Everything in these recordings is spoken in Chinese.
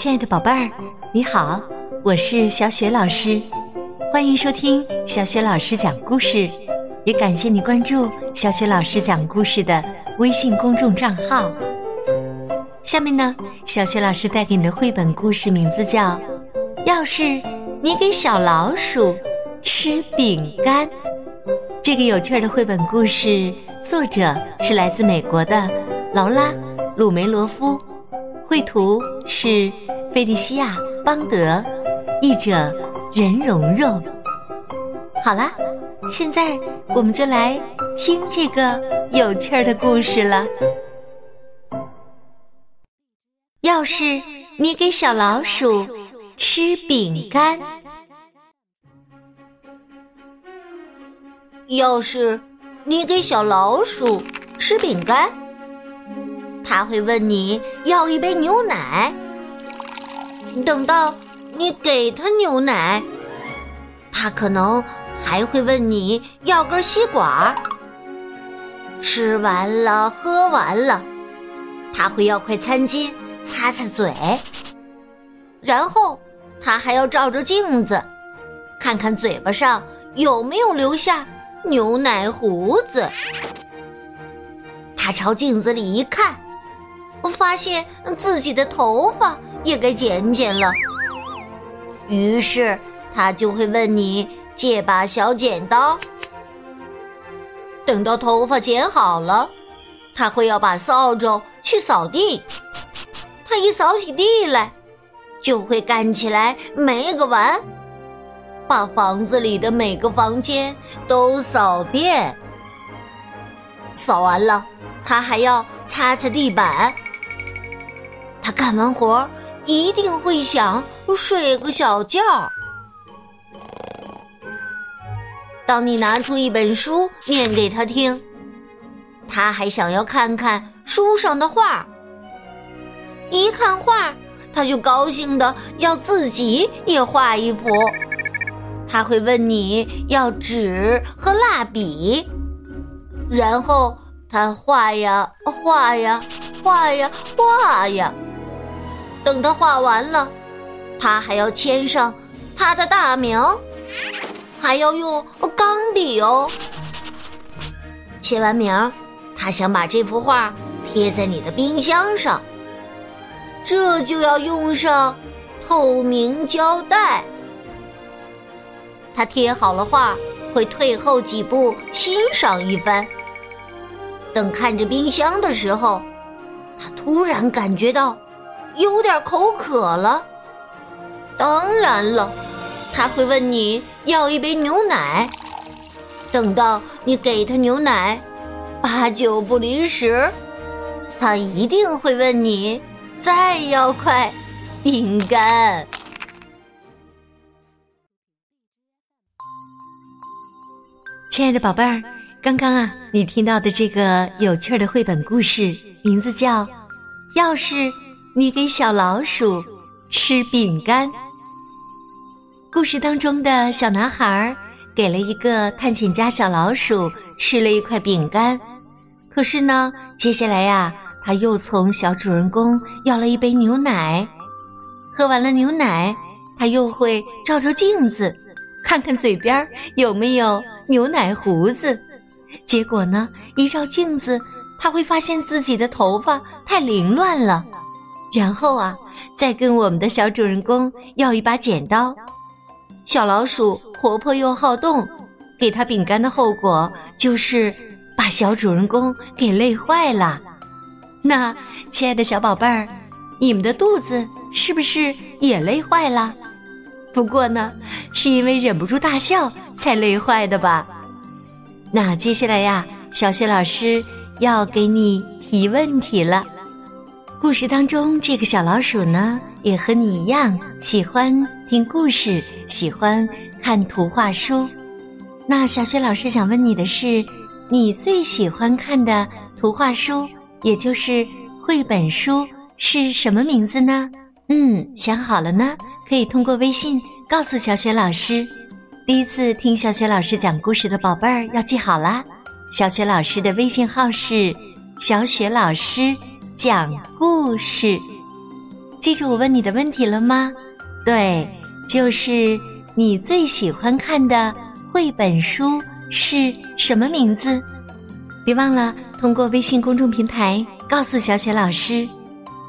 亲爱的宝贝儿，你好，我是小雪老师，欢迎收听小雪老师讲故事，也感谢你关注小雪老师讲故事的微信公众账号。下面呢，小雪老师带给你的绘本故事名字叫《要是你给小老鼠吃饼干》。这个有趣的绘本故事作者是来自美国的劳拉·鲁梅罗夫。绘图是菲利西亚·邦德，译者任蓉蓉。好啦，现在我们就来听这个有趣儿的故事了。要是你给小老鼠吃饼干，要是你给小老鼠吃饼干。他会问你要一杯牛奶，等到你给他牛奶，他可能还会问你要根吸管。吃完了，喝完了，他会要块餐巾擦擦嘴，然后他还要照着镜子，看看嘴巴上有没有留下牛奶胡子。他朝镜子里一看。我发现自己的头发也该剪剪了，于是他就会问你借把小剪刀。等到头发剪好了，他会要把扫帚去扫地。他一扫起地来，就会干起来没个完，把房子里的每个房间都扫遍。扫完了，他还要擦擦地板。他干完活一定会想睡个小觉。当你拿出一本书念给他听，他还想要看看书上的画。一看画，他就高兴的要自己也画一幅。他会问你要纸和蜡笔，然后他画呀画呀画呀画呀。等他画完了，他还要签上他的大名，还要用钢笔哦。签完名，他想把这幅画贴在你的冰箱上，这就要用上透明胶带。他贴好了画，会退后几步欣赏一番。等看着冰箱的时候，他突然感觉到。有点口渴了，当然了，他会问你要一杯牛奶。等到你给他牛奶，八九不离十，他一定会问你再要块饼干。亲爱的宝贝儿，刚刚啊，你听到的这个有趣的绘本故事，名字叫《要是》。你给小老鼠吃饼干。故事当中的小男孩给了一个探险家小老鼠吃了一块饼干，可是呢，接下来呀，他又从小主人公要了一杯牛奶。喝完了牛奶，他又会照照镜子，看看嘴边有没有牛奶胡子。结果呢，一照镜子，他会发现自己的头发太凌乱了。然后啊，再跟我们的小主人公要一把剪刀。小老鼠活泼又好动，给它饼干的后果就是把小主人公给累坏了。那，亲爱的小宝贝儿，你们的肚子是不是也累坏了？不过呢，是因为忍不住大笑才累坏的吧？那接下来呀，小雪老师要给你提问题了。故事当中，这个小老鼠呢，也和你一样喜欢听故事，喜欢看图画书。那小雪老师想问你的是，你最喜欢看的图画书，也就是绘本书是什么名字呢？嗯，想好了呢，可以通过微信告诉小雪老师。第一次听小雪老师讲故事的宝贝儿要记好啦，小雪老师的微信号是小雪老师。讲故事，记住我问你的问题了吗？对，就是你最喜欢看的绘本书是什么名字？别忘了通过微信公众平台告诉小雪老师。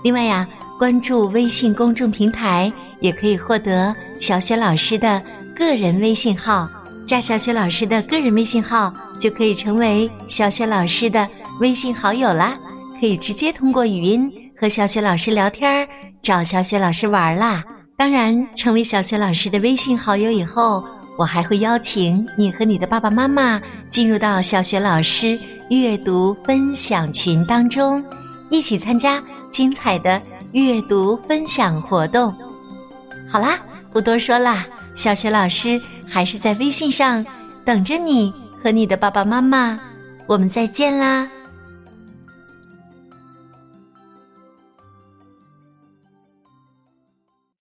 另外呀，关注微信公众平台也可以获得小雪老师的个人微信号。加小雪老师的个人微信号，就可以成为小雪老师的微信好友啦。可以直接通过语音和小雪老师聊天儿，找小雪老师玩啦。当然，成为小雪老师的微信好友以后，我还会邀请你和你的爸爸妈妈进入到小雪老师阅读分享群当中，一起参加精彩的阅读分享活动。好啦，不多说啦，小雪老师还是在微信上等着你和你的爸爸妈妈。我们再见啦！